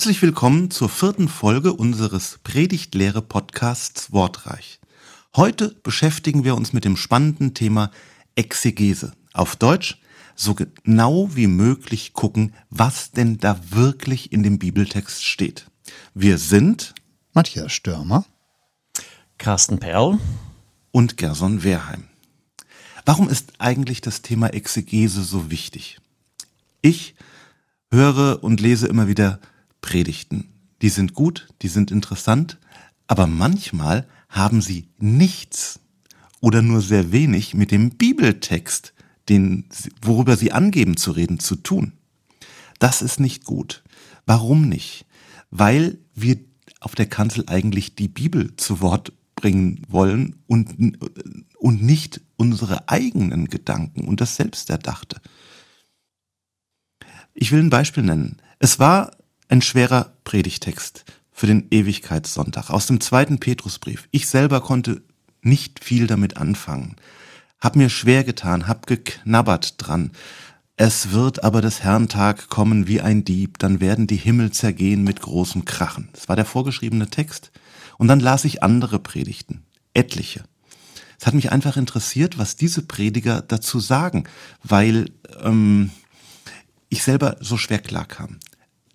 Herzlich willkommen zur vierten Folge unseres Predigtlehre-Podcasts Wortreich. Heute beschäftigen wir uns mit dem spannenden Thema Exegese. Auf Deutsch so genau wie möglich gucken, was denn da wirklich in dem Bibeltext steht. Wir sind Matthias Störmer, Carsten Perl und Gerson Wehrheim. Warum ist eigentlich das Thema Exegese so wichtig? Ich höre und lese immer wieder Predigten. Die sind gut, die sind interessant, aber manchmal haben sie nichts oder nur sehr wenig mit dem Bibeltext, den, worüber sie angeben zu reden, zu tun. Das ist nicht gut. Warum nicht? Weil wir auf der Kanzel eigentlich die Bibel zu Wort bringen wollen und, und nicht unsere eigenen Gedanken und das Selbsterdachte. Ich will ein Beispiel nennen. Es war ein schwerer Predigtext für den Ewigkeitssonntag aus dem zweiten Petrusbrief. Ich selber konnte nicht viel damit anfangen. Hab mir schwer getan, hab geknabbert dran. Es wird aber des Herrn Tag kommen wie ein Dieb, dann werden die Himmel zergehen mit großem Krachen. Das war der vorgeschriebene Text. Und dann las ich andere Predigten, etliche. Es hat mich einfach interessiert, was diese Prediger dazu sagen, weil ähm, ich selber so schwer klarkam.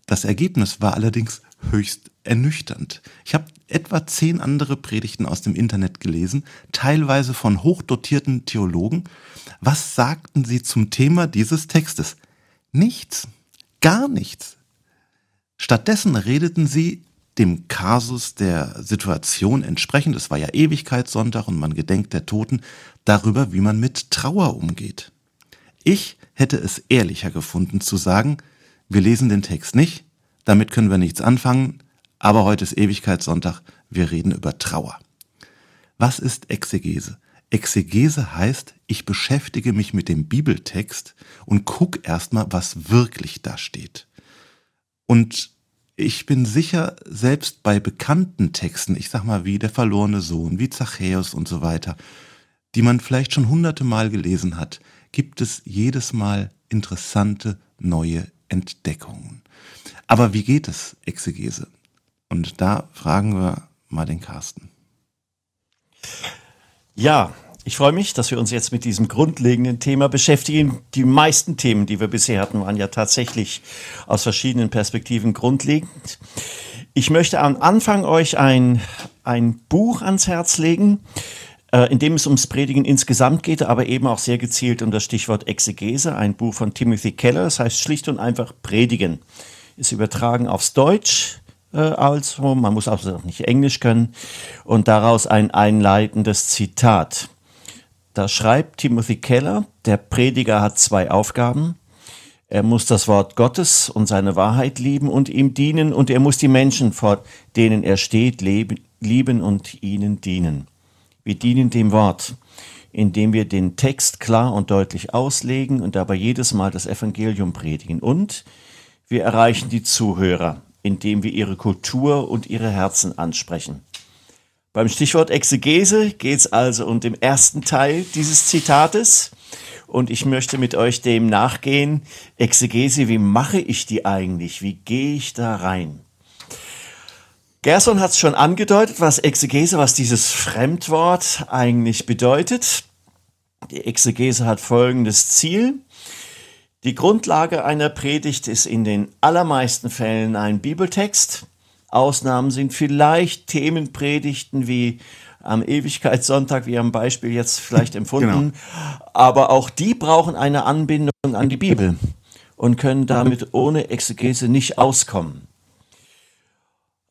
Das Ergebnis war allerdings höchst ernüchternd. Ich habe etwa zehn andere Predigten aus dem Internet gelesen, teilweise von hochdotierten Theologen. Was sagten sie zum Thema dieses Textes? Nichts, gar nichts. Stattdessen redeten sie dem Kasus der Situation entsprechend, es war ja Ewigkeitssonntag und man gedenkt der Toten, darüber, wie man mit Trauer umgeht. Ich hätte es ehrlicher gefunden zu sagen, wir lesen den Text nicht, damit können wir nichts anfangen, aber heute ist Ewigkeitssonntag, wir reden über Trauer. Was ist Exegese? Exegese heißt, ich beschäftige mich mit dem Bibeltext und guck erstmal, was wirklich da steht. Und ich bin sicher, selbst bei bekannten Texten, ich sag mal wie der verlorene Sohn, wie Zachäus und so weiter, die man vielleicht schon hunderte Mal gelesen hat, gibt es jedes Mal interessante neue Entdeckungen. Aber wie geht es, Exegese? Und da fragen wir mal den Carsten. Ja, ich freue mich, dass wir uns jetzt mit diesem grundlegenden Thema beschäftigen. Die meisten Themen, die wir bisher hatten, waren ja tatsächlich aus verschiedenen Perspektiven grundlegend. Ich möchte am Anfang euch ein, ein Buch ans Herz legen, äh, in dem es ums Predigen insgesamt geht, aber eben auch sehr gezielt um das Stichwort Exegese, ein Buch von Timothy Keller, das heißt schlicht und einfach Predigen. Ist übertragen aufs Deutsch äh, also, man muss auch nicht Englisch können und daraus ein einleitendes Zitat. Da schreibt Timothy Keller, der Prediger hat zwei Aufgaben. Er muss das Wort Gottes und seine Wahrheit lieben und ihm dienen und er muss die Menschen, vor denen er steht, leben, lieben und ihnen dienen. Wir dienen dem Wort, indem wir den Text klar und deutlich auslegen und dabei jedes Mal das Evangelium predigen. Und wir erreichen die Zuhörer, indem wir ihre Kultur und ihre Herzen ansprechen. Beim Stichwort Exegese geht es also um den ersten Teil dieses Zitates. Und ich möchte mit euch dem nachgehen. Exegese, wie mache ich die eigentlich? Wie gehe ich da rein? Gerson hat es schon angedeutet, was Exegese, was dieses Fremdwort eigentlich bedeutet. Die Exegese hat folgendes Ziel. Die Grundlage einer Predigt ist in den allermeisten Fällen ein Bibeltext. Ausnahmen sind vielleicht Themenpredigten wie am Ewigkeitssonntag, wie am Beispiel jetzt vielleicht empfunden. Genau. Aber auch die brauchen eine Anbindung an die Bibel und können damit ohne Exegese nicht auskommen.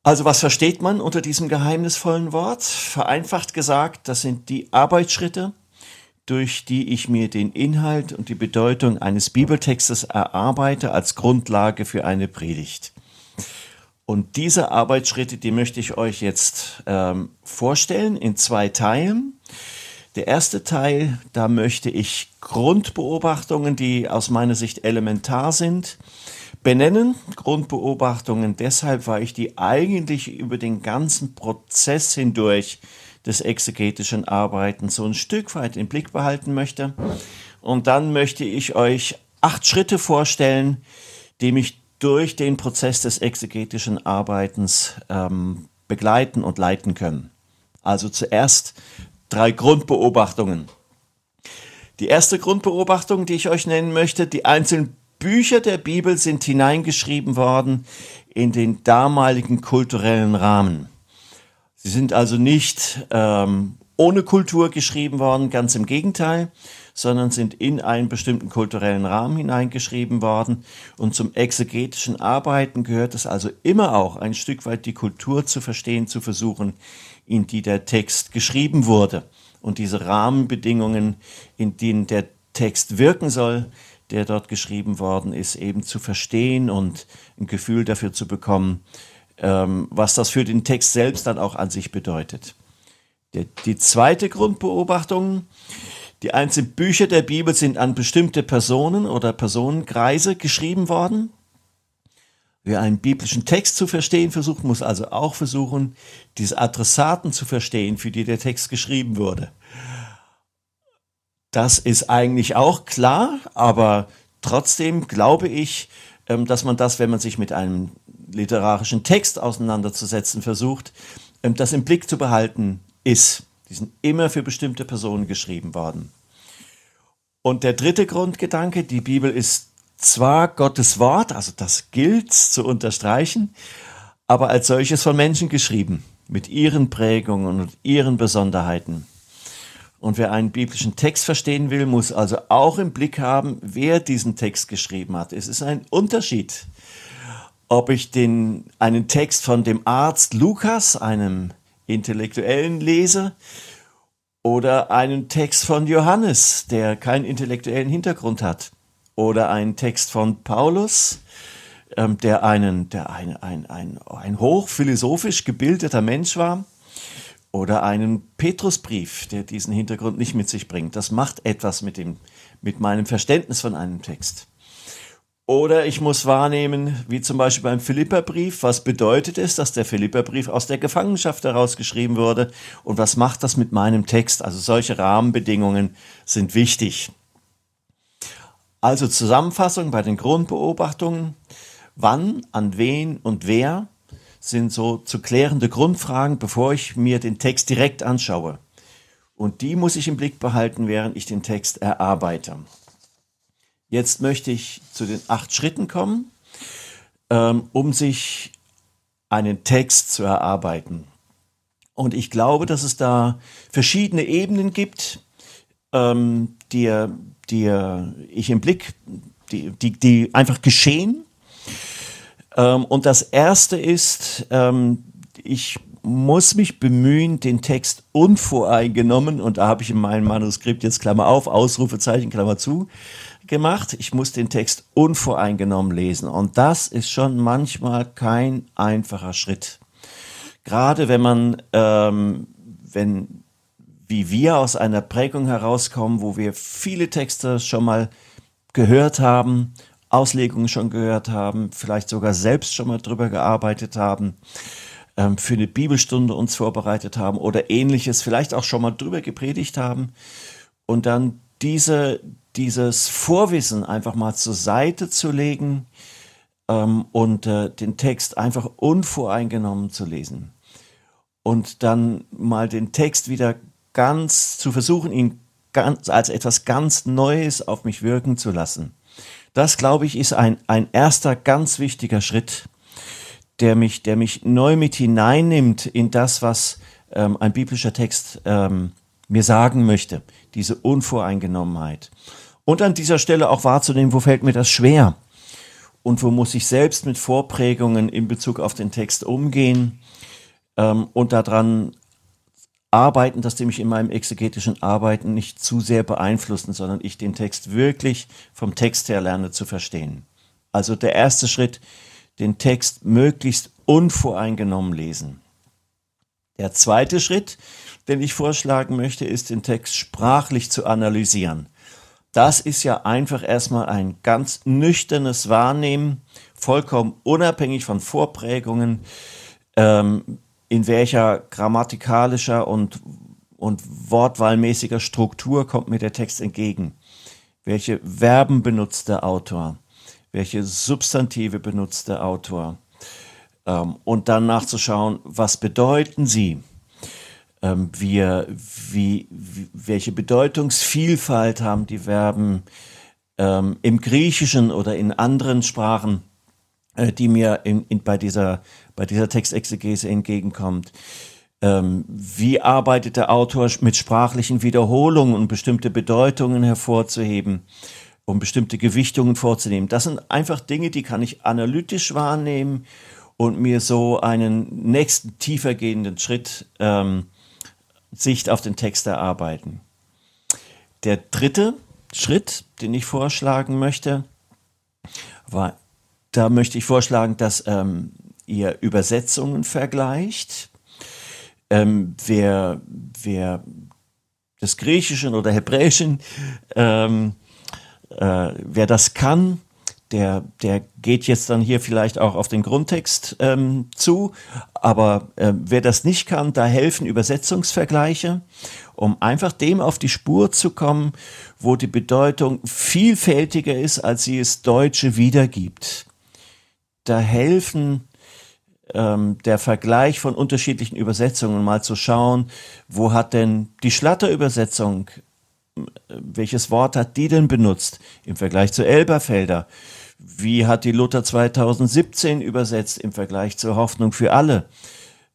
Also was versteht man unter diesem geheimnisvollen Wort? Vereinfacht gesagt, das sind die Arbeitsschritte, durch die ich mir den Inhalt und die Bedeutung eines Bibeltextes erarbeite als Grundlage für eine Predigt. Und diese Arbeitsschritte, die möchte ich euch jetzt ähm, vorstellen in zwei Teilen. Der erste Teil, da möchte ich Grundbeobachtungen, die aus meiner Sicht elementar sind, benennen. Grundbeobachtungen deshalb, weil ich die eigentlich über den ganzen Prozess hindurch des exegetischen Arbeitens so ein Stück weit im Blick behalten möchte. Und dann möchte ich euch acht Schritte vorstellen, die mich durch den Prozess des exegetischen Arbeitens ähm, begleiten und leiten können. Also zuerst drei Grundbeobachtungen. Die erste Grundbeobachtung, die ich euch nennen möchte, die einzelnen Bücher der Bibel sind hineingeschrieben worden in den damaligen kulturellen Rahmen. Sie sind also nicht ähm, ohne Kultur geschrieben worden, ganz im Gegenteil, sondern sind in einen bestimmten kulturellen Rahmen hineingeschrieben worden. Und zum exegetischen Arbeiten gehört es also immer auch ein Stück weit die Kultur zu verstehen, zu versuchen, in die der Text geschrieben wurde. Und diese Rahmenbedingungen, in denen der Text wirken soll, der dort geschrieben worden ist, eben zu verstehen und ein Gefühl dafür zu bekommen, ähm, was das für den Text selbst dann auch an sich bedeutet. die zweite Grundbeobachtung, die einzelnen Bücher der Bibel sind an bestimmte Personen oder Personenkreise geschrieben worden. Wer einen biblischen Text zu verstehen versucht, muss also auch versuchen, diese Adressaten zu verstehen, für die der Text geschrieben wurde. Das ist eigentlich auch klar, aber trotzdem glaube ich, ähm, dass man das, wenn man sich mit einem literarischen Text auseinanderzusetzen versucht, ähm, das im Blick zu behalten ist. Die sind immer für bestimmte Personen geschrieben worden. Und der dritte Grundgedanke, die Bibel ist zwar Gottes Wort, also das gilt zu unterstreichen, aber als solches von Menschen geschrieben, mit ihren Prägungen und ihren Besonderheiten. Und wer einen biblischen Text verstehen will, muss also auch im Blick haben, wer diesen Text geschrieben hat. Es ist ein Unterschied, ob ich den, einen Text von dem Arzt Lukas, einem Intellektuellen, lese oder einen Text von Johannes, der keinen intellektuellen Hintergrund hat oder einen Text von Paulus, ähm, der einen, der ein, ein, ein, ein hochphilosophisch gebildeter Mensch war oder einen Petrusbrief, der diesen Hintergrund nicht mit sich bringt. Das macht etwas mit dem, mit meinem Verständnis von einem Text. Oder ich muss wahrnehmen, wie zum Beispiel beim Philipperbrief, was bedeutet es, dass der Philipperbrief aus der Gefangenschaft herausgeschrieben wurde und was macht das mit meinem Text? Also solche Rahmenbedingungen sind wichtig. Also Zusammenfassung bei den Grundbeobachtungen. Wann, an wen und wer sind so zu klärende Grundfragen, bevor ich mir den Text direkt anschaue. Und die muss ich im Blick behalten, während ich den Text erarbeite. Jetzt möchte ich zu den acht Schritten kommen, ähm, um sich einen Text zu erarbeiten. Und ich glaube, dass es da verschiedene Ebenen gibt, ähm, die, die ich im Blick, die, die, die einfach geschehen ähm, und das erste ist, ähm, ich muss mich bemühen, den Text unvoreingenommen, und da habe ich in meinem Manuskript jetzt Klammer auf, Ausrufezeichen, Klammer zu, gemacht. Ich muss den Text unvoreingenommen lesen. Und das ist schon manchmal kein einfacher Schritt. Gerade wenn man, ähm, wenn, wie wir aus einer Prägung herauskommen, wo wir viele Texte schon mal gehört haben Auslegungen schon gehört haben, vielleicht sogar selbst schon mal drüber gearbeitet haben, ähm, für eine Bibelstunde uns vorbereitet haben oder ähnliches, vielleicht auch schon mal drüber gepredigt haben und dann diese, dieses Vorwissen einfach mal zur Seite zu legen ähm, und äh, den Text einfach unvoreingenommen zu lesen und dann mal den Text wieder ganz zu versuchen, ihn ganz, als etwas ganz Neues auf mich wirken zu lassen. Das, glaube ich, ist ein, ein erster ganz wichtiger Schritt, der mich, der mich neu mit hineinnimmt in das, was ähm, ein biblischer Text ähm, mir sagen möchte, diese Unvoreingenommenheit. Und an dieser Stelle auch wahrzunehmen, wo fällt mir das schwer und wo muss ich selbst mit Vorprägungen in Bezug auf den Text umgehen ähm, und daran Arbeiten, dass die mich in meinem exegetischen Arbeiten nicht zu sehr beeinflussen, sondern ich den Text wirklich vom Text her lerne zu verstehen. Also der erste Schritt, den Text möglichst unvoreingenommen lesen. Der zweite Schritt, den ich vorschlagen möchte, ist den Text sprachlich zu analysieren. Das ist ja einfach erstmal ein ganz nüchternes Wahrnehmen, vollkommen unabhängig von Vorprägungen, ähm, in welcher grammatikalischer und, und wortwahlmäßiger Struktur kommt mir der Text entgegen? Welche Verben benutzt der Autor? welche Substantive benutzt der Autor. Ähm, und dann nachzuschauen, was bedeuten sie? Ähm, wir, wie, wie, welche Bedeutungsvielfalt haben die Verben ähm, im Griechischen oder in anderen Sprachen, äh, die mir in, in, bei, dieser, bei dieser Textexegese entgegenkommt? Ähm, wie arbeitet der Autor mit sprachlichen Wiederholungen und bestimmte Bedeutungen hervorzuheben? um bestimmte Gewichtungen vorzunehmen. Das sind einfach Dinge, die kann ich analytisch wahrnehmen und mir so einen nächsten tiefer gehenden Schritt ähm, Sicht auf den Text erarbeiten. Der dritte Schritt, den ich vorschlagen möchte, war, da möchte ich vorschlagen, dass ähm, ihr Übersetzungen vergleicht. Ähm, wer, wer des Griechischen oder Hebräischen ähm, äh, wer das kann, der, der geht jetzt dann hier vielleicht auch auf den Grundtext ähm, zu. Aber äh, wer das nicht kann, da helfen Übersetzungsvergleiche, um einfach dem auf die Spur zu kommen, wo die Bedeutung vielfältiger ist, als sie es Deutsche wiedergibt. Da helfen ähm, der Vergleich von unterschiedlichen Übersetzungen mal zu schauen, wo hat denn die Schlatter-Übersetzung welches Wort hat die denn benutzt im Vergleich zu Elberfelder? Wie hat die Luther 2017 übersetzt im Vergleich zur Hoffnung für alle?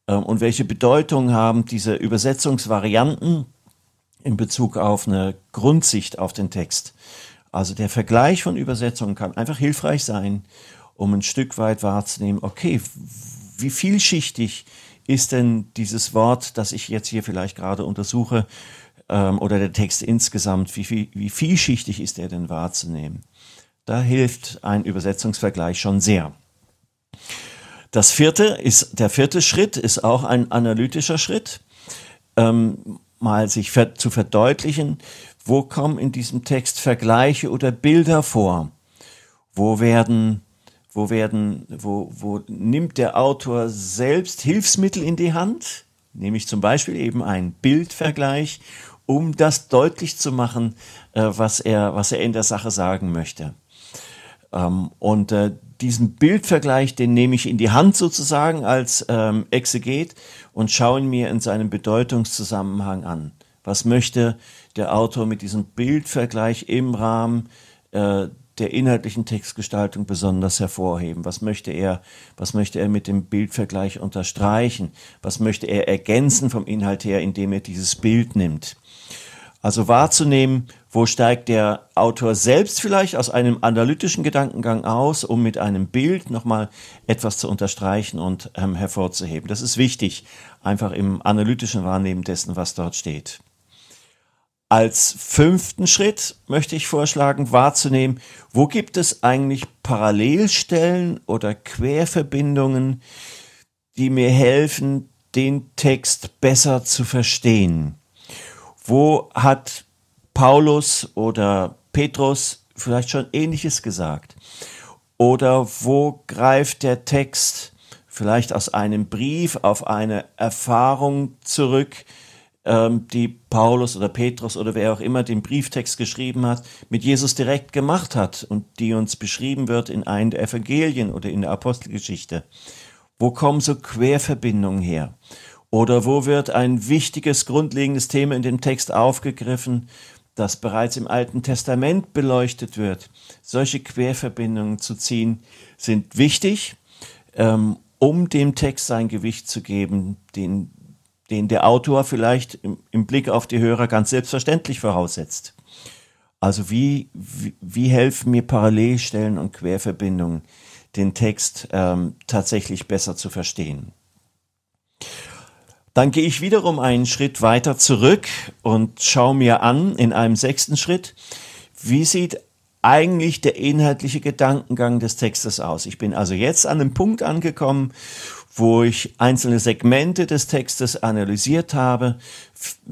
Ähm, und welche Bedeutung haben diese Übersetzungsvarianten in Bezug auf eine Grundsicht auf den Text? Also der Vergleich von Übersetzungen kann einfach hilfreich sein, um ein Stück weit wahrzunehmen, okay, wie vielschichtig ist denn dieses Wort, das ich jetzt hier vielleicht gerade untersuche, ähm, oder der Text insgesamt, wie, wie, wie vielschichtig ist er denn wahrzunehmen? Da hilft ein Übersetzungsvergleich schon sehr. Das vierte ist, der vierte Schritt ist auch ein analytischer Schritt, ähm, mal sich ver zu verdeutlichen, wo kommen in diesem Text Vergleiche oder Bilder vor? Wo werden, wo werden, wo, wo nimmt der Autor selbst Hilfsmittel in die Hand? Nämlich zum Beispiel eben ein Bildvergleich um das deutlich zu machen, äh, was, er, was er in der Sache sagen möchte. Ähm, und äh, diesen Bildvergleich, den nehme ich in die Hand sozusagen als ähm, Exeget und schaue ihn mir in seinem Bedeutungszusammenhang an. Was möchte der Autor mit diesem Bildvergleich im Rahmen äh, der inhaltlichen Textgestaltung besonders hervorheben? Was möchte er, was möchte er mit dem Bildvergleich unterstreichen? Was möchte er ergänzen vom Inhalt her, indem er dieses Bild nimmt? Also wahrzunehmen, wo steigt der Autor selbst vielleicht aus einem analytischen Gedankengang aus, um mit einem Bild nochmal etwas zu unterstreichen und ähm, hervorzuheben. Das ist wichtig, einfach im analytischen Wahrnehmen dessen, was dort steht. Als fünften Schritt möchte ich vorschlagen, wahrzunehmen, wo gibt es eigentlich Parallelstellen oder Querverbindungen, die mir helfen, den Text besser zu verstehen. Wo hat Paulus oder Petrus vielleicht schon ähnliches gesagt? Oder wo greift der Text vielleicht aus einem Brief auf eine Erfahrung zurück, ähm, die Paulus oder Petrus oder wer auch immer den Brieftext geschrieben hat, mit Jesus direkt gemacht hat und die uns beschrieben wird in einem der Evangelien oder in der Apostelgeschichte? Wo kommen so Querverbindungen her? Oder wo wird ein wichtiges, grundlegendes Thema in dem Text aufgegriffen, das bereits im Alten Testament beleuchtet wird? Solche Querverbindungen zu ziehen sind wichtig, ähm, um dem Text sein Gewicht zu geben, den, den der Autor vielleicht im, im Blick auf die Hörer ganz selbstverständlich voraussetzt. Also wie, wie, wie helfen mir Parallelstellen und Querverbindungen, den Text ähm, tatsächlich besser zu verstehen? Dann gehe ich wiederum einen Schritt weiter zurück und schaue mir an in einem sechsten Schritt, wie sieht eigentlich der inhaltliche Gedankengang des Textes aus. Ich bin also jetzt an einem Punkt angekommen, wo ich einzelne Segmente des Textes analysiert habe,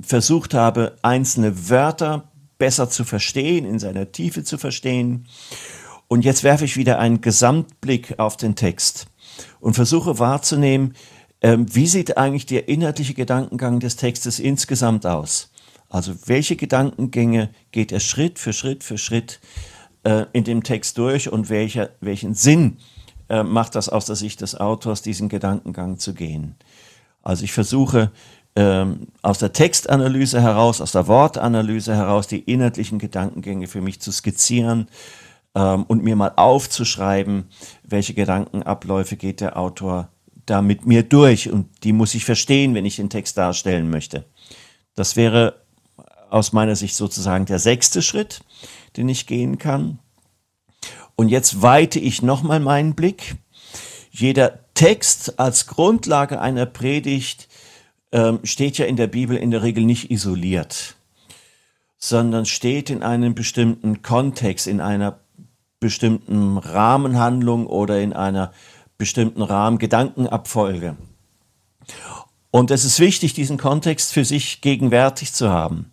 versucht habe, einzelne Wörter besser zu verstehen, in seiner Tiefe zu verstehen. Und jetzt werfe ich wieder einen Gesamtblick auf den Text und versuche wahrzunehmen, ähm, wie sieht eigentlich der inhaltliche Gedankengang des Textes insgesamt aus? Also welche Gedankengänge geht er Schritt für Schritt für Schritt äh, in dem Text durch und welcher, welchen Sinn äh, macht das aus der Sicht des Autors, diesen Gedankengang zu gehen. Also ich versuche ähm, aus der Textanalyse heraus, aus der Wortanalyse heraus die inhaltlichen Gedankengänge für mich zu skizzieren ähm, und mir mal aufzuschreiben, welche Gedankenabläufe geht der Autor da mit mir durch und die muss ich verstehen, wenn ich den Text darstellen möchte. Das wäre aus meiner Sicht sozusagen der sechste Schritt, den ich gehen kann. Und jetzt weite ich nochmal meinen Blick. Jeder Text als Grundlage einer Predigt ähm, steht ja in der Bibel in der Regel nicht isoliert, sondern steht in einem bestimmten Kontext, in einer bestimmten Rahmenhandlung oder in einer bestimmten Rahmengedankenabfolge. Und es ist wichtig, diesen Kontext für sich gegenwärtig zu haben.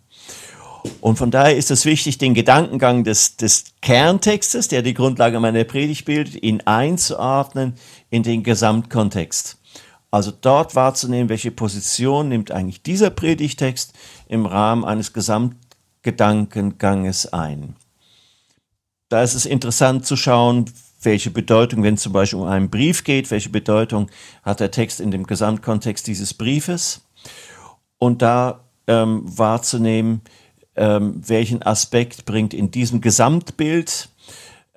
Und von daher ist es wichtig, den Gedankengang des, des Kerntextes, der die Grundlage meiner Predigt bildet, ihn einzuordnen in den Gesamtkontext. Also dort wahrzunehmen, welche Position nimmt eigentlich dieser Predigtext im Rahmen eines Gesamtgedankenganges ein. Da ist es interessant zu schauen, welche Bedeutung, wenn es zum Beispiel um einen Brief geht, welche Bedeutung hat der Text in dem Gesamtkontext dieses Briefes und da ähm, wahrzunehmen, ähm, welchen Aspekt bringt in diesem Gesamtbild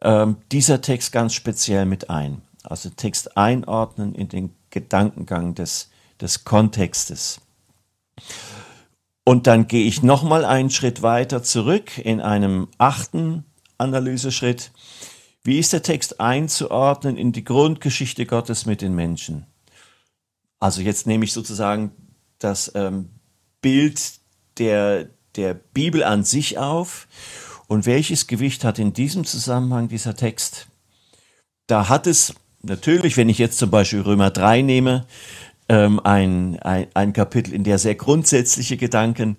ähm, dieser Text ganz speziell mit ein. Also Text einordnen in den Gedankengang des, des Kontextes. Und dann gehe ich nochmal einen Schritt weiter zurück in einem achten Analyseschritt. Wie ist der Text einzuordnen in die Grundgeschichte Gottes mit den Menschen? Also jetzt nehme ich sozusagen das ähm, Bild der, der Bibel an sich auf. Und welches Gewicht hat in diesem Zusammenhang dieser Text? Da hat es natürlich, wenn ich jetzt zum Beispiel Römer 3 nehme, ähm, ein, ein, ein Kapitel, in der sehr grundsätzliche Gedanken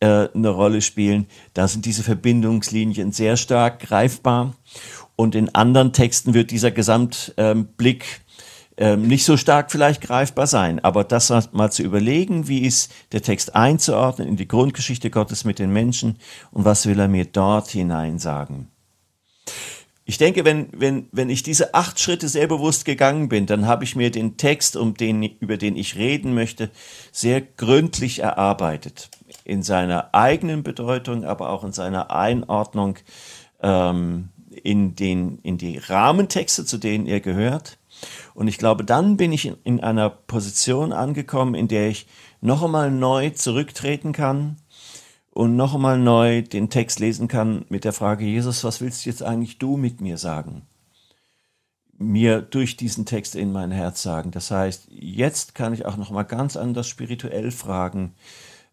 äh, eine Rolle spielen, da sind diese Verbindungslinien sehr stark greifbar. Und in anderen Texten wird dieser Gesamtblick ähm, ähm, nicht so stark vielleicht greifbar sein. Aber das mal zu überlegen, wie ist der Text einzuordnen in die Grundgeschichte Gottes mit den Menschen und was will er mir dort hinein sagen. Ich denke, wenn, wenn, wenn ich diese acht Schritte sehr bewusst gegangen bin, dann habe ich mir den Text, um den, über den ich reden möchte, sehr gründlich erarbeitet. In seiner eigenen Bedeutung, aber auch in seiner Einordnung ähm, in, den, in die Rahmentexte, zu denen er gehört. Und ich glaube, dann bin ich in, in einer Position angekommen, in der ich noch einmal neu zurücktreten kann und noch einmal neu den Text lesen kann mit der Frage, Jesus, was willst jetzt eigentlich du mit mir sagen? Mir durch diesen Text in mein Herz sagen. Das heißt, jetzt kann ich auch noch mal ganz anders spirituell fragen,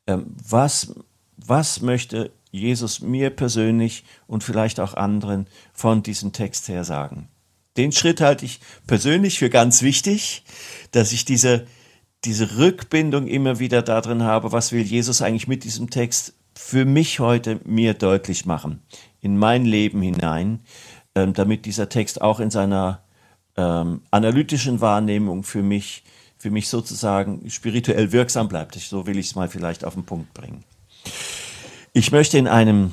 ähm, was, was möchte Jesus mir persönlich und vielleicht auch anderen von diesem Text her sagen? Den Schritt halte ich persönlich für ganz wichtig, dass ich diese, diese Rückbindung immer wieder darin habe, was will Jesus eigentlich mit diesem Text für mich heute mir deutlich machen, in mein Leben hinein, ähm, damit dieser Text auch in seiner ähm, analytischen Wahrnehmung für mich, für mich sozusagen spirituell wirksam bleibt. So will ich es mal vielleicht auf den Punkt bringen. Ich möchte in einem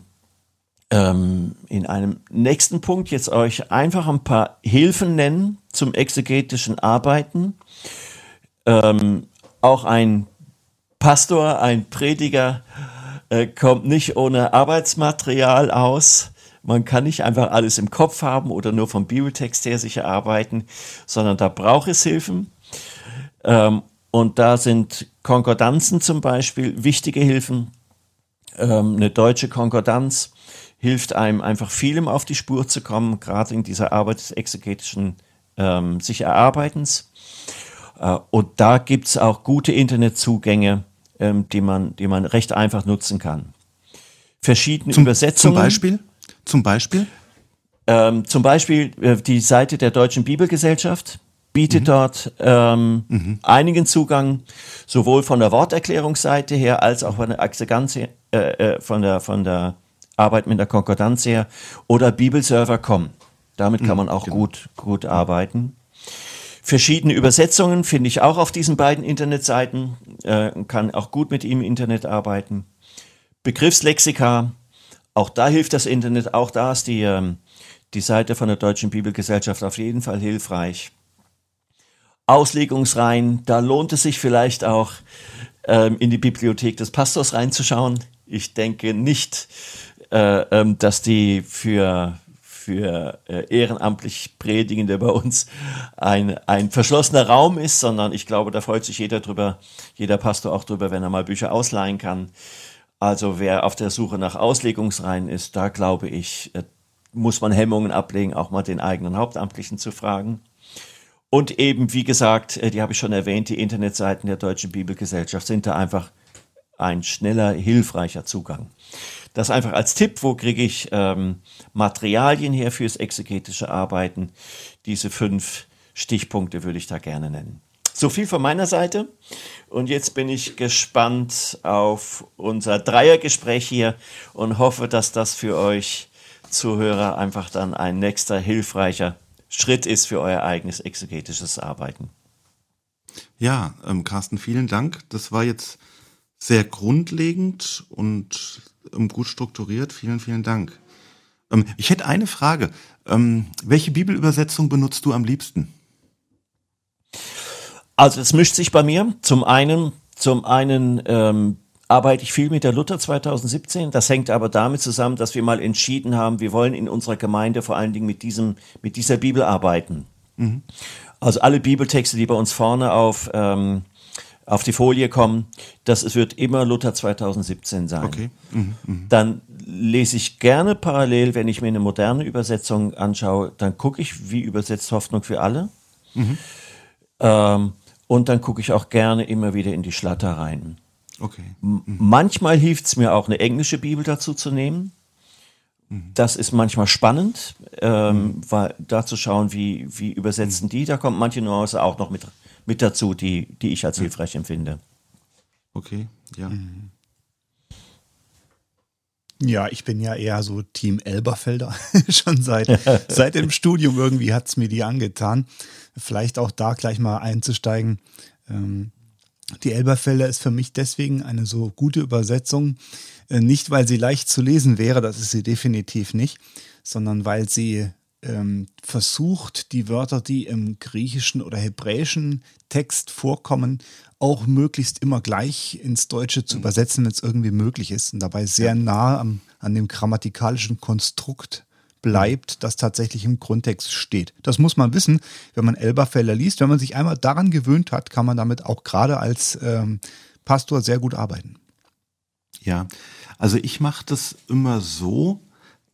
ähm, in einem nächsten Punkt jetzt euch einfach ein paar Hilfen nennen zum exegetischen Arbeiten. Ähm, auch ein Pastor, ein Prediger äh, kommt nicht ohne Arbeitsmaterial aus. Man kann nicht einfach alles im Kopf haben oder nur vom Bibeltext her sich erarbeiten, sondern da braucht es Hilfen. Ähm, und da sind Konkordanzen zum Beispiel wichtige Hilfen. Ähm, eine deutsche Konkordanz hilft einem einfach vielem auf die Spur zu kommen, gerade in dieser Arbeit des exegetischen ähm, sich erarbeitens. Äh, und da gibt es auch gute Internetzugänge ähm, die, man, die man recht einfach nutzen kann. Verschiedene zum, Übersetzungen. Zum Beispiel? Zum Beispiel? Ähm, zum Beispiel äh, die Seite der Deutschen Bibelgesellschaft bietet mhm. dort ähm, mhm. einigen Zugang, sowohl von der Worterklärungsseite her als auch von der äh, äh, von der von der Arbeit mit der Konkordanz her oder Bibelserver.com. Damit kann mhm, man auch genau. gut gut arbeiten. Verschiedene Übersetzungen finde ich auch auf diesen beiden Internetseiten, äh, kann auch gut mit ihm im Internet arbeiten. Begriffslexika, auch da hilft das Internet, auch da ist die, ähm, die Seite von der Deutschen Bibelgesellschaft auf jeden Fall hilfreich. Auslegungsreihen, da lohnt es sich vielleicht auch, ähm, in die Bibliothek des Pastors reinzuschauen. Ich denke nicht, äh, ähm, dass die für für äh, ehrenamtlich Predigende bei uns ein, ein verschlossener Raum ist, sondern ich glaube, da freut sich jeder drüber, jeder Pastor auch drüber, wenn er mal Bücher ausleihen kann. Also wer auf der Suche nach Auslegungsreihen ist, da glaube ich, äh, muss man Hemmungen ablegen, auch mal den eigenen Hauptamtlichen zu fragen. Und eben, wie gesagt, äh, die habe ich schon erwähnt, die Internetseiten der Deutschen Bibelgesellschaft sind da einfach ein schneller, hilfreicher Zugang. Das einfach als Tipp, wo kriege ich ähm, Materialien her fürs exegetische Arbeiten. Diese fünf Stichpunkte würde ich da gerne nennen. So viel von meiner Seite. Und jetzt bin ich gespannt auf unser Dreiergespräch hier und hoffe, dass das für euch Zuhörer einfach dann ein nächster hilfreicher Schritt ist für euer eigenes exegetisches Arbeiten. Ja, ähm, Carsten, vielen Dank. Das war jetzt sehr grundlegend und ähm, gut strukturiert. Vielen, vielen Dank. Ähm, ich hätte eine Frage. Ähm, welche Bibelübersetzung benutzt du am liebsten? Also es mischt sich bei mir. Zum einen, zum einen ähm, arbeite ich viel mit der Luther 2017. Das hängt aber damit zusammen, dass wir mal entschieden haben, wir wollen in unserer Gemeinde vor allen Dingen mit diesem, mit dieser Bibel arbeiten. Mhm. Also alle Bibeltexte, die bei uns vorne auf ähm, auf die Folie kommen, das es wird immer Luther 2017 sein. Okay. Mhm, mh. Dann lese ich gerne parallel, wenn ich mir eine moderne Übersetzung anschaue, dann gucke ich, wie übersetzt Hoffnung für alle. Mhm. Ähm, und dann gucke ich auch gerne immer wieder in die Schlatter rein. Okay. Mhm. Manchmal hilft es mir auch, eine englische Bibel dazu zu nehmen. Mhm. Das ist manchmal spannend, ähm, mhm. weil, da zu schauen, wie, wie übersetzen die. Da kommt manche Nuance auch noch mit mit dazu, die, die ich als hilfreich empfinde. Okay, ja. Mhm. Ja, ich bin ja eher so Team Elberfelder. Schon seit, seit dem Studium irgendwie hat es mir die angetan. Vielleicht auch da gleich mal einzusteigen. Ähm, die Elberfelder ist für mich deswegen eine so gute Übersetzung. Äh, nicht, weil sie leicht zu lesen wäre, das ist sie definitiv nicht, sondern weil sie ähm, versucht, die Wörter, die im griechischen oder hebräischen Text vorkommen, auch möglichst immer gleich ins Deutsche zu mhm. übersetzen, wenn es irgendwie möglich ist. Und dabei sehr ja. nah am, an dem grammatikalischen Konstrukt bleibt, mhm. das tatsächlich im Grundtext steht. Das muss man wissen, wenn man Elberfelder liest. Wenn man sich einmal daran gewöhnt hat, kann man damit auch gerade als ähm, Pastor sehr gut arbeiten. Ja, also ich mache das immer so,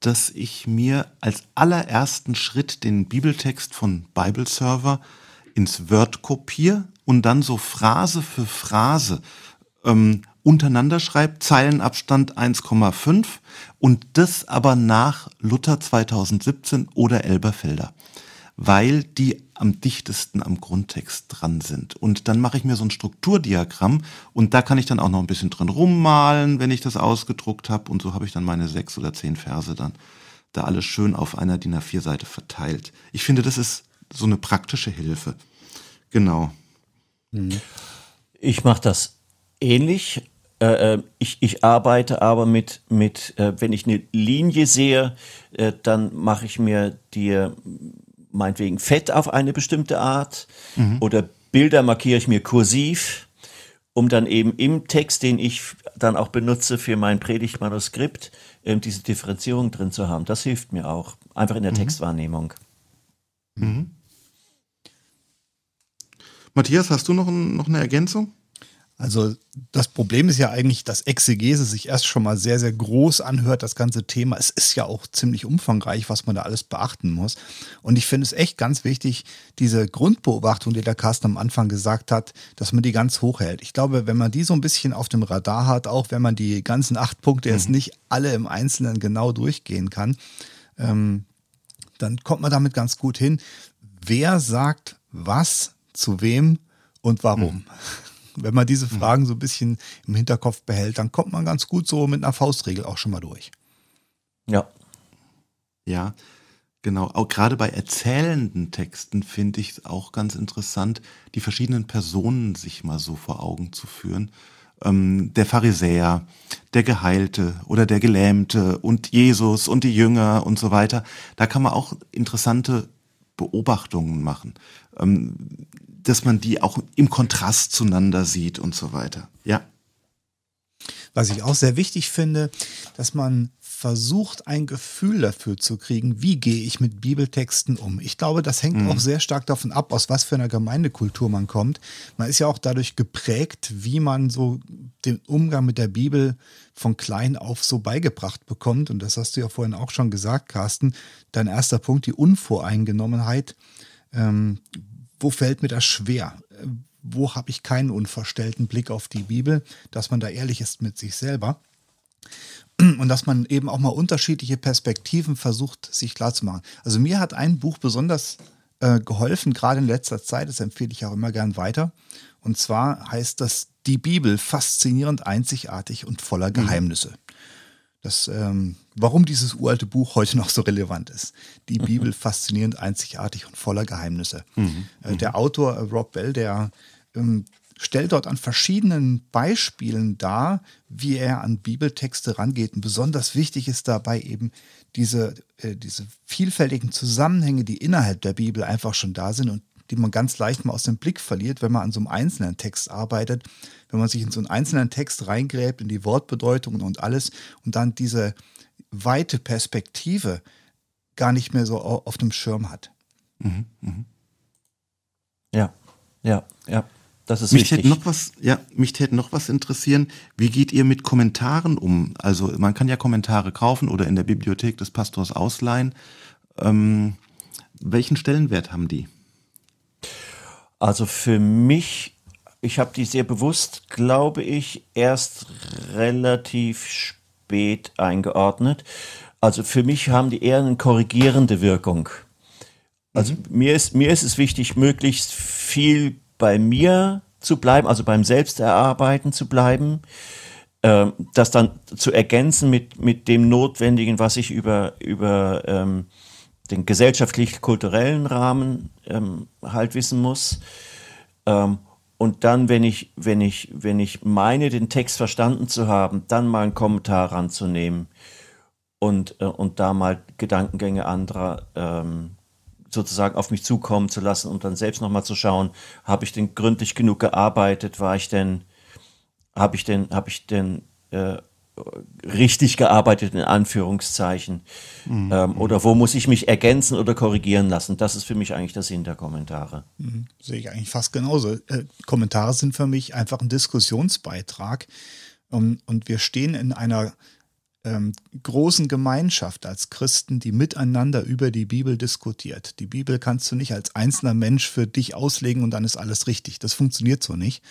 dass ich mir als allerersten Schritt den Bibeltext von Bible Server ins Word kopiere und dann so Phrase für Phrase ähm, untereinander schreibe, Zeilenabstand 1,5 und das aber nach Luther 2017 oder Elberfelder. Weil die am dichtesten am Grundtext dran sind. Und dann mache ich mir so ein Strukturdiagramm und da kann ich dann auch noch ein bisschen drin rummalen, wenn ich das ausgedruckt habe. Und so habe ich dann meine sechs oder zehn Verse dann da alles schön auf einer DIN A4-Seite verteilt. Ich finde, das ist so eine praktische Hilfe. Genau. Mhm. Ich mache das ähnlich. Äh, äh, ich, ich arbeite aber mit, mit äh, wenn ich eine Linie sehe, dann mache ich mir die meinetwegen fett auf eine bestimmte Art mhm. oder Bilder markiere ich mir kursiv, um dann eben im Text, den ich dann auch benutze für mein Predigtmanuskript, ähm, diese Differenzierung drin zu haben. Das hilft mir auch, einfach in der mhm. Textwahrnehmung. Mhm. Matthias, hast du noch, ein, noch eine Ergänzung? Also das Problem ist ja eigentlich, dass Exegese sich erst schon mal sehr, sehr groß anhört, das ganze Thema. Es ist ja auch ziemlich umfangreich, was man da alles beachten muss. Und ich finde es echt ganz wichtig, diese Grundbeobachtung, die der Carsten am Anfang gesagt hat, dass man die ganz hoch hält. Ich glaube, wenn man die so ein bisschen auf dem Radar hat, auch wenn man die ganzen acht Punkte mhm. jetzt nicht alle im Einzelnen genau durchgehen kann, ähm, dann kommt man damit ganz gut hin. Wer sagt was zu wem und warum? Mhm. Wenn man diese mhm. Fragen so ein bisschen im Hinterkopf behält, dann kommt man ganz gut so mit einer Faustregel auch schon mal durch. Ja. Ja, genau. Auch gerade bei erzählenden Texten finde ich es auch ganz interessant, die verschiedenen Personen sich mal so vor Augen zu führen. ähm, der Pharisäer, der Geheilte oder der Gelähmte und Jesus und die Jünger und so weiter. Da kann man auch interessante Beobachtungen machen, ähm, dass man die auch im Kontrast zueinander sieht und so weiter. Ja. Was ich auch sehr wichtig finde, dass man versucht, ein Gefühl dafür zu kriegen, wie gehe ich mit Bibeltexten um. Ich glaube, das hängt mhm. auch sehr stark davon ab, aus was für einer Gemeindekultur man kommt. Man ist ja auch dadurch geprägt, wie man so den Umgang mit der Bibel von klein auf so beigebracht bekommt. Und das hast du ja vorhin auch schon gesagt, Carsten. Dein erster Punkt, die Unvoreingenommenheit. Ähm, wo fällt mir das schwer? Wo habe ich keinen unverstellten Blick auf die Bibel, dass man da ehrlich ist mit sich selber? Und dass man eben auch mal unterschiedliche Perspektiven versucht, sich klarzumachen. Also mir hat ein Buch besonders äh, geholfen, gerade in letzter Zeit, das empfehle ich auch immer gern weiter. Und zwar heißt das Die Bibel faszinierend, einzigartig und voller mhm. Geheimnisse. Das, ähm, warum dieses uralte Buch heute noch so relevant ist. Die Bibel faszinierend, einzigartig und voller Geheimnisse. Mhm. Äh, der Autor äh, Rob Bell, der ähm, stellt dort an verschiedenen Beispielen dar, wie er an Bibeltexte rangeht. Und besonders wichtig ist dabei eben diese, äh, diese vielfältigen Zusammenhänge, die innerhalb der Bibel einfach schon da sind und die man ganz leicht mal aus dem Blick verliert, wenn man an so einem einzelnen Text arbeitet, wenn man sich in so einen einzelnen Text reingräbt, in die Wortbedeutungen und alles und dann diese weite Perspektive gar nicht mehr so auf dem Schirm hat. Mhm, mh. Ja, ja, ja. Das ist mich wichtig. Hätte noch was, ja, mich täte noch was interessieren. Wie geht ihr mit Kommentaren um? Also man kann ja Kommentare kaufen oder in der Bibliothek des Pastors ausleihen. Ähm, welchen Stellenwert haben die? Also für mich, ich habe die sehr bewusst, glaube ich, erst relativ spät eingeordnet. Also für mich haben die eher eine korrigierende Wirkung. Also mhm. mir, ist, mir ist es wichtig, möglichst viel bei mir zu bleiben, also beim Selbsterarbeiten zu bleiben, äh, das dann zu ergänzen mit, mit dem Notwendigen, was ich über, über ähm, den gesellschaftlich-kulturellen Rahmen ähm, halt wissen muss. Ähm, und dann, wenn ich, wenn ich, wenn ich meine, den Text verstanden zu haben, dann mal einen Kommentar ranzunehmen und, äh, und da mal Gedankengänge anderer ähm, sozusagen auf mich zukommen zu lassen und dann selbst nochmal zu schauen, habe ich denn gründlich genug gearbeitet, war ich denn, habe ich denn, habe ich denn äh, richtig gearbeitet in Anführungszeichen mhm. ähm, oder wo muss ich mich ergänzen oder korrigieren lassen? Das ist für mich eigentlich der Sinn der Kommentare. Mhm. Sehe ich eigentlich fast genauso. Äh, Kommentare sind für mich einfach ein Diskussionsbeitrag um, und wir stehen in einer ähm, großen Gemeinschaft als Christen, die miteinander über die Bibel diskutiert. Die Bibel kannst du nicht als einzelner Mensch für dich auslegen und dann ist alles richtig. Das funktioniert so nicht,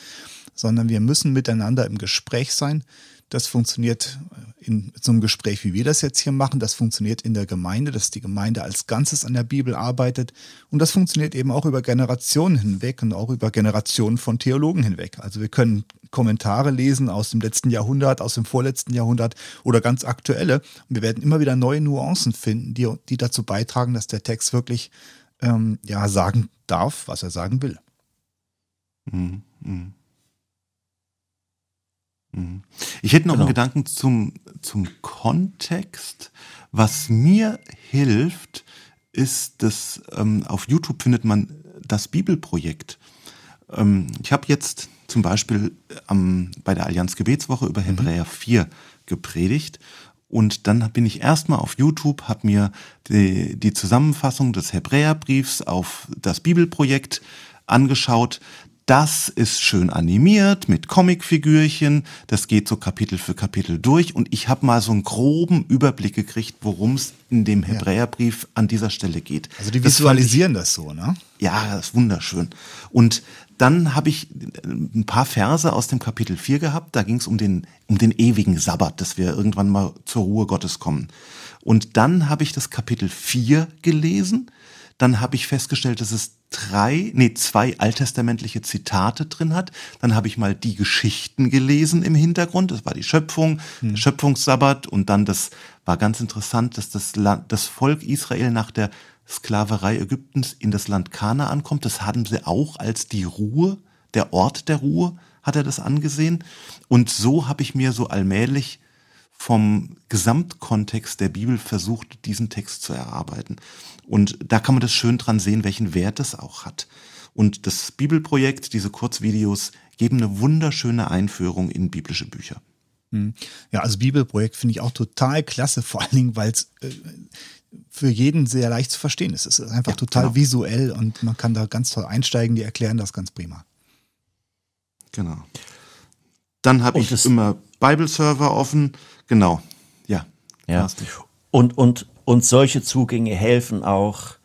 sondern wir müssen miteinander im Gespräch sein. Das funktioniert in so einem Gespräch, wie wir das jetzt hier machen. Das funktioniert in der Gemeinde, dass die Gemeinde als Ganzes an der Bibel arbeitet. Und das funktioniert eben auch über Generationen hinweg und auch über Generationen von Theologen hinweg. Also wir können Kommentare lesen aus dem letzten Jahrhundert, aus dem vorletzten Jahrhundert oder ganz aktuelle. Und wir werden immer wieder neue Nuancen finden, die, die dazu beitragen, dass der Text wirklich ähm, ja, sagen darf, was er sagen will. Mhm. Mhm. Mhm. Ich hätte noch genau. einen Gedanken zum, zum Kontext. Was mir hilft, ist, dass ähm, auf YouTube findet man das Bibelprojekt. Ähm, ich habe jetzt zum Beispiel ähm, bei der Allianz Gebetswoche über mhm. Hebräer 4 gepredigt. Und dann bin ich erstmal auf YouTube, habe mir die, die Zusammenfassung des Hebräerbriefs auf das Bibelprojekt angeschaut. Das ist schön animiert mit Comicfigürchen. Das geht so Kapitel für Kapitel durch. Und ich habe mal so einen groben Überblick gekriegt, worum es in dem Hebräerbrief an dieser Stelle geht. Also die visualisieren das, ich, das so, ne? Ja, das ist wunderschön. Und dann habe ich ein paar Verse aus dem Kapitel 4 gehabt. Da ging es um den, um den ewigen Sabbat, dass wir irgendwann mal zur Ruhe Gottes kommen. Und dann habe ich das Kapitel 4 gelesen. Dann habe ich festgestellt, dass es drei, nee, zwei alttestamentliche Zitate drin hat. Dann habe ich mal die Geschichten gelesen im Hintergrund. Das war die Schöpfung, hm. der Schöpfungssabbat und dann das war ganz interessant, dass das, Land, das Volk Israel nach der Sklaverei Ägyptens in das Land Kana ankommt. Das hatten sie auch als die Ruhe, der Ort der Ruhe, hat er das angesehen. Und so habe ich mir so allmählich vom Gesamtkontext der Bibel versucht, diesen Text zu erarbeiten. Und da kann man das schön dran sehen, welchen Wert es auch hat. Und das Bibelprojekt, diese Kurzvideos, geben eine wunderschöne Einführung in biblische Bücher. Hm. Ja, also Bibelprojekt finde ich auch total klasse, vor allen Dingen, weil es äh, für jeden sehr leicht zu verstehen ist. Es ist einfach ja, total genau. visuell und man kann da ganz toll einsteigen, die erklären das ganz prima. Genau. Dann habe ich immer Bible-Server offen. Genau. Ja. ja. Und, und, und solche Zugänge helfen auch,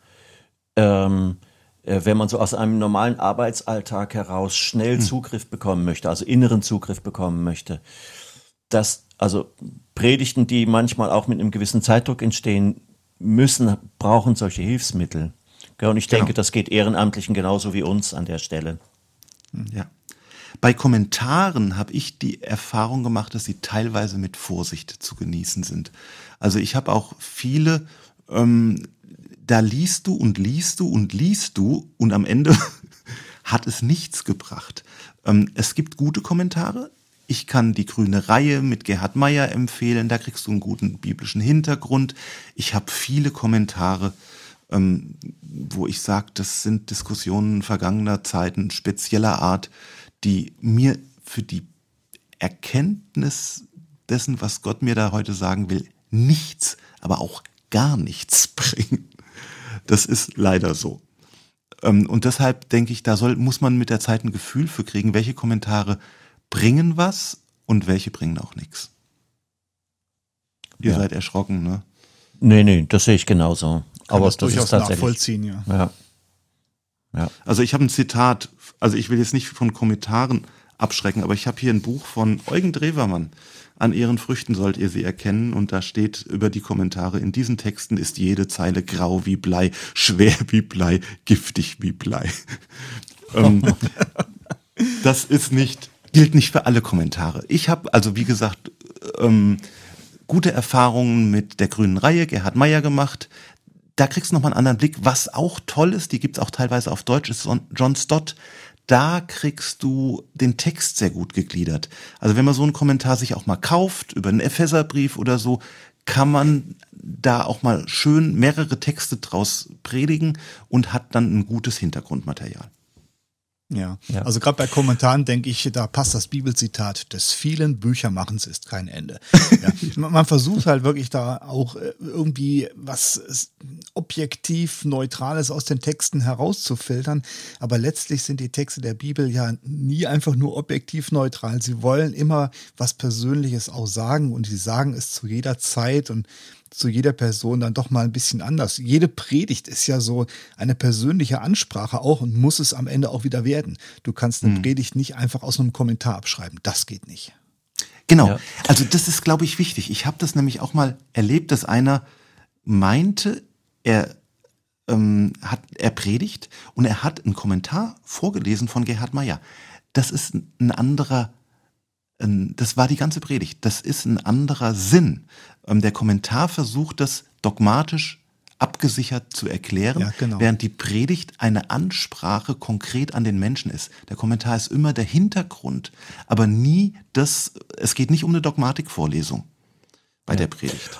ähm, äh, wenn man so aus einem normalen Arbeitsalltag heraus schnell hm. Zugriff bekommen möchte, also inneren Zugriff bekommen möchte. dass also Predigten, die manchmal auch mit einem gewissen Zeitdruck entstehen müssen, brauchen solche Hilfsmittel. Und ich denke, genau. das geht Ehrenamtlichen genauso wie uns an der Stelle. Ja. Bei Kommentaren habe ich die Erfahrung gemacht, dass sie teilweise mit Vorsicht zu genießen sind. Also ich habe auch viele, ähm, da liest du und liest du und liest du und am Ende hat es nichts gebracht. Ähm, es gibt gute Kommentare. Ich kann die grüne Reihe mit Gerhard Meyer empfehlen. Da kriegst du einen guten biblischen Hintergrund. Ich habe viele Kommentare, ähm, wo ich sage, das sind Diskussionen vergangener Zeiten spezieller Art, die mir für die Erkenntnis dessen, was Gott mir da heute sagen will, nichts, aber auch gar nichts bringen. Das ist leider so. Ähm, und deshalb denke ich, da soll, muss man mit der Zeit ein Gefühl für kriegen, welche Kommentare bringen was und welche bringen auch nichts. Ihr ja. seid erschrocken, ne? Nee, nee, das sehe ich genauso. Kann Aber das, das durchaus ist tatsächlich, nachvollziehen, ja. ja. Ja. Also ich habe ein Zitat, also ich will jetzt nicht von Kommentaren abschrecken, aber ich habe hier ein Buch von Eugen Drewermann. An ihren Früchten sollt ihr sie erkennen und da steht über die Kommentare, in diesen Texten ist jede Zeile grau wie Blei, schwer wie Blei, giftig wie Blei. ähm, das ist nicht, gilt nicht für alle Kommentare. Ich habe also wie gesagt ähm, gute Erfahrungen mit der grünen Reihe, Gerhard Meyer gemacht da kriegst du nochmal einen anderen Blick. Was auch toll ist, die gibt's auch teilweise auf Deutsch, ist John Stott. Da kriegst du den Text sehr gut gegliedert. Also wenn man so einen Kommentar sich auch mal kauft, über einen Epheserbrief oder so, kann man da auch mal schön mehrere Texte draus predigen und hat dann ein gutes Hintergrundmaterial. Ja, ja. also gerade bei Kommentaren denke ich, da passt das Bibelzitat, des vielen Büchermachens ist kein Ende. Ja, man versucht halt wirklich da auch äh, irgendwie was objektiv Neutrales aus den Texten herauszufiltern, aber letztlich sind die Texte der Bibel ja nie einfach nur objektiv neutral. Sie wollen immer was Persönliches auch sagen und sie sagen es zu jeder Zeit und zu jeder Person dann doch mal ein bisschen anders. Jede Predigt ist ja so eine persönliche Ansprache auch und muss es am Ende auch wieder werden. Du kannst eine hm. Predigt nicht einfach aus einem Kommentar abschreiben. Das geht nicht. Genau. Ja. Also das ist, glaube ich, wichtig. Ich habe das nämlich auch mal erlebt, dass einer meinte, er ähm, hat er predigt und er hat einen Kommentar vorgelesen von Gerhard Meyer. Das ist ein anderer das war die ganze Predigt. Das ist ein anderer Sinn. Ähm, der Kommentar versucht das dogmatisch abgesichert zu erklären, ja, genau. während die Predigt eine Ansprache konkret an den Menschen ist. Der Kommentar ist immer der Hintergrund, aber nie das, es geht nicht um eine Dogmatikvorlesung bei ja. der Predigt.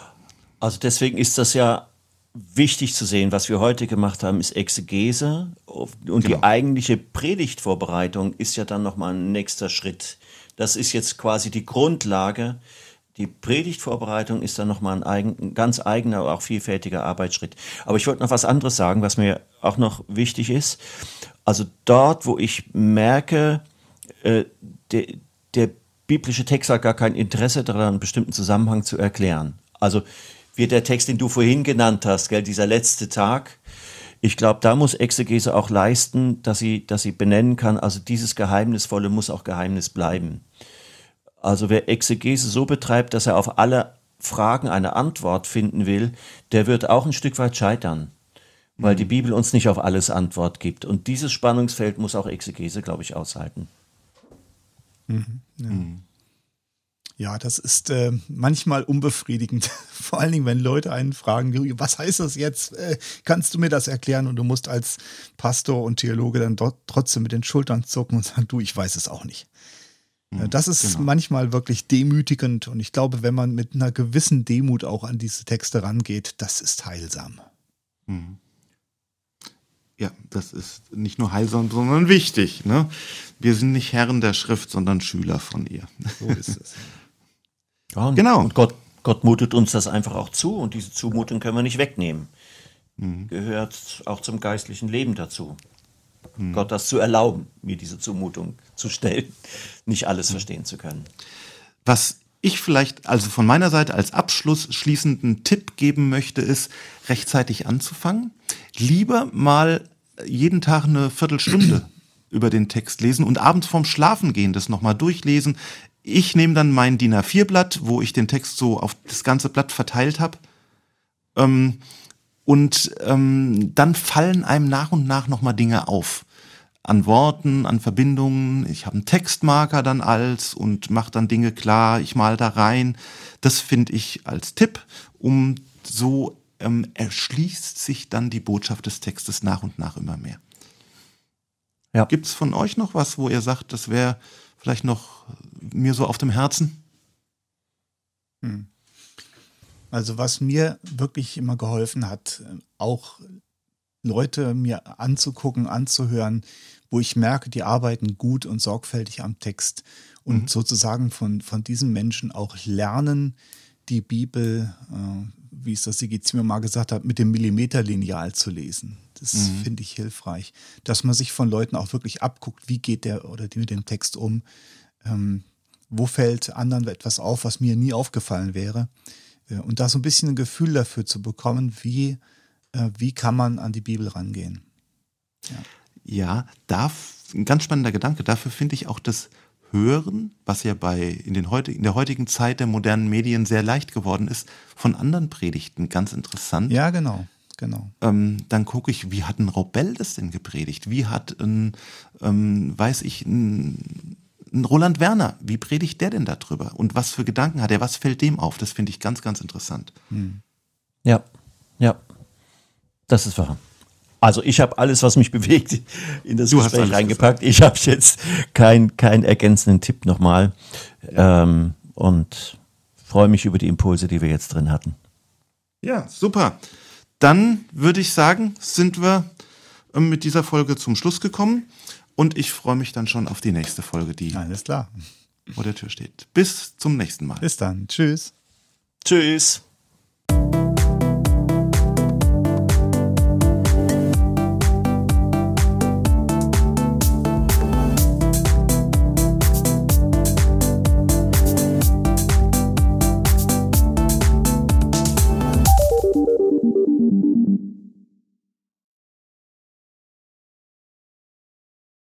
Also deswegen ist das ja wichtig zu sehen, was wir heute gemacht haben, ist Exegese und genau. die eigentliche Predigtvorbereitung ist ja dann nochmal ein nächster Schritt. Das ist jetzt quasi die Grundlage. Die Predigtvorbereitung ist dann nochmal ein, eigen, ein ganz eigener, auch vielfältiger Arbeitsschritt. Aber ich wollte noch was anderes sagen, was mir auch noch wichtig ist. Also dort, wo ich merke, äh, de, der biblische Text hat gar kein Interesse daran, einen bestimmten Zusammenhang zu erklären. Also wie der Text, den du vorhin genannt hast, gell, dieser letzte Tag, ich glaube, da muss Exegese auch leisten, dass sie, dass sie benennen kann, also dieses Geheimnisvolle muss auch Geheimnis bleiben. Also wer Exegese so betreibt, dass er auf alle Fragen eine Antwort finden will, der wird auch ein Stück weit scheitern, weil mhm. die Bibel uns nicht auf alles Antwort gibt. Und dieses Spannungsfeld muss auch Exegese, glaube ich, aushalten. Mhm. Ja. Mhm. Ja, das ist äh, manchmal unbefriedigend. Vor allen Dingen, wenn Leute einen fragen, was heißt das jetzt? Äh, kannst du mir das erklären? Und du musst als Pastor und Theologe dann dort trotzdem mit den Schultern zucken und sagen, du, ich weiß es auch nicht. Äh, das ist genau. manchmal wirklich demütigend und ich glaube, wenn man mit einer gewissen Demut auch an diese Texte rangeht, das ist heilsam. Mhm. Ja, das ist nicht nur heilsam, sondern wichtig. Ne? Wir sind nicht Herren der Schrift, sondern Schüler von ihr. So ist es. ja, und, genau. Und Gott, Gott mutet uns das einfach auch zu und diese Zumutung können wir nicht wegnehmen. Mhm. Gehört auch zum geistlichen Leben dazu. Mhm. Gott das zu erlauben, mir diese Zumutung zu stellen, nicht alles mhm. verstehen zu können. Was ich vielleicht also von meiner Seite als Abschluss schließenden Tipp geben möchte, ist, rechtzeitig anzufangen. Lieber mal jeden Tag eine Viertelstunde über den Text lesen und abends vorm Schlafengehen das nochmal durchlesen. Ich nehme dann mein DIN A4-Blatt, wo ich den Text so auf das ganze Blatt verteilt habe. Ähm, und ähm, dann fallen einem nach und nach nochmal Dinge auf an Worten, an Verbindungen. Ich habe einen Textmarker dann als und mache dann Dinge klar. Ich mal da rein. Das finde ich als Tipp, um so ähm, erschließt sich dann die Botschaft des Textes nach und nach immer mehr. Ja. Gibt es von euch noch was, wo ihr sagt, das wäre vielleicht noch mir so auf dem Herzen? Hm. Also was mir wirklich immer geholfen hat, auch Leute mir anzugucken, anzuhören, wo ich merke, die arbeiten gut und sorgfältig am Text und mhm. sozusagen von, von diesen Menschen auch lernen, die Bibel, äh, wie es das Sigi Zimmer mal gesagt hat, mit dem Millimeterlineal zu lesen. Das mhm. finde ich hilfreich, dass man sich von Leuten auch wirklich abguckt, wie geht der oder die mit dem Text um, ähm, wo fällt anderen etwas auf, was mir nie aufgefallen wäre. Äh, und da so ein bisschen ein Gefühl dafür zu bekommen, wie äh, wie kann man an die Bibel rangehen. Ja, ja da, ein ganz spannender Gedanke. Dafür finde ich auch das Hören, was ja bei in, den heutigen, in der heutigen Zeit der modernen Medien sehr leicht geworden ist, von anderen Predigten ganz interessant. Ja, genau. Genau. Ähm, dann gucke ich, wie hat ein Robell das denn gepredigt? Wie hat ein, ähm, weiß ich, ein, ein Roland Werner, wie predigt der denn darüber? Und was für Gedanken hat er? Was fällt dem auf? Das finde ich ganz, ganz interessant. Hm. Ja, ja. Das ist wahr. Also ich habe alles, was mich bewegt, in das du Gespräch reingepackt. Gesagt. Ich habe jetzt keinen kein ergänzenden Tipp nochmal ja. ähm, und freue mich über die Impulse, die wir jetzt drin hatten. Ja, super. Dann würde ich sagen, sind wir ähm, mit dieser Folge zum Schluss gekommen und ich freue mich dann schon auf die nächste Folge, die Alles klar. vor der Tür steht. Bis zum nächsten Mal. Bis dann. Tschüss. Tschüss.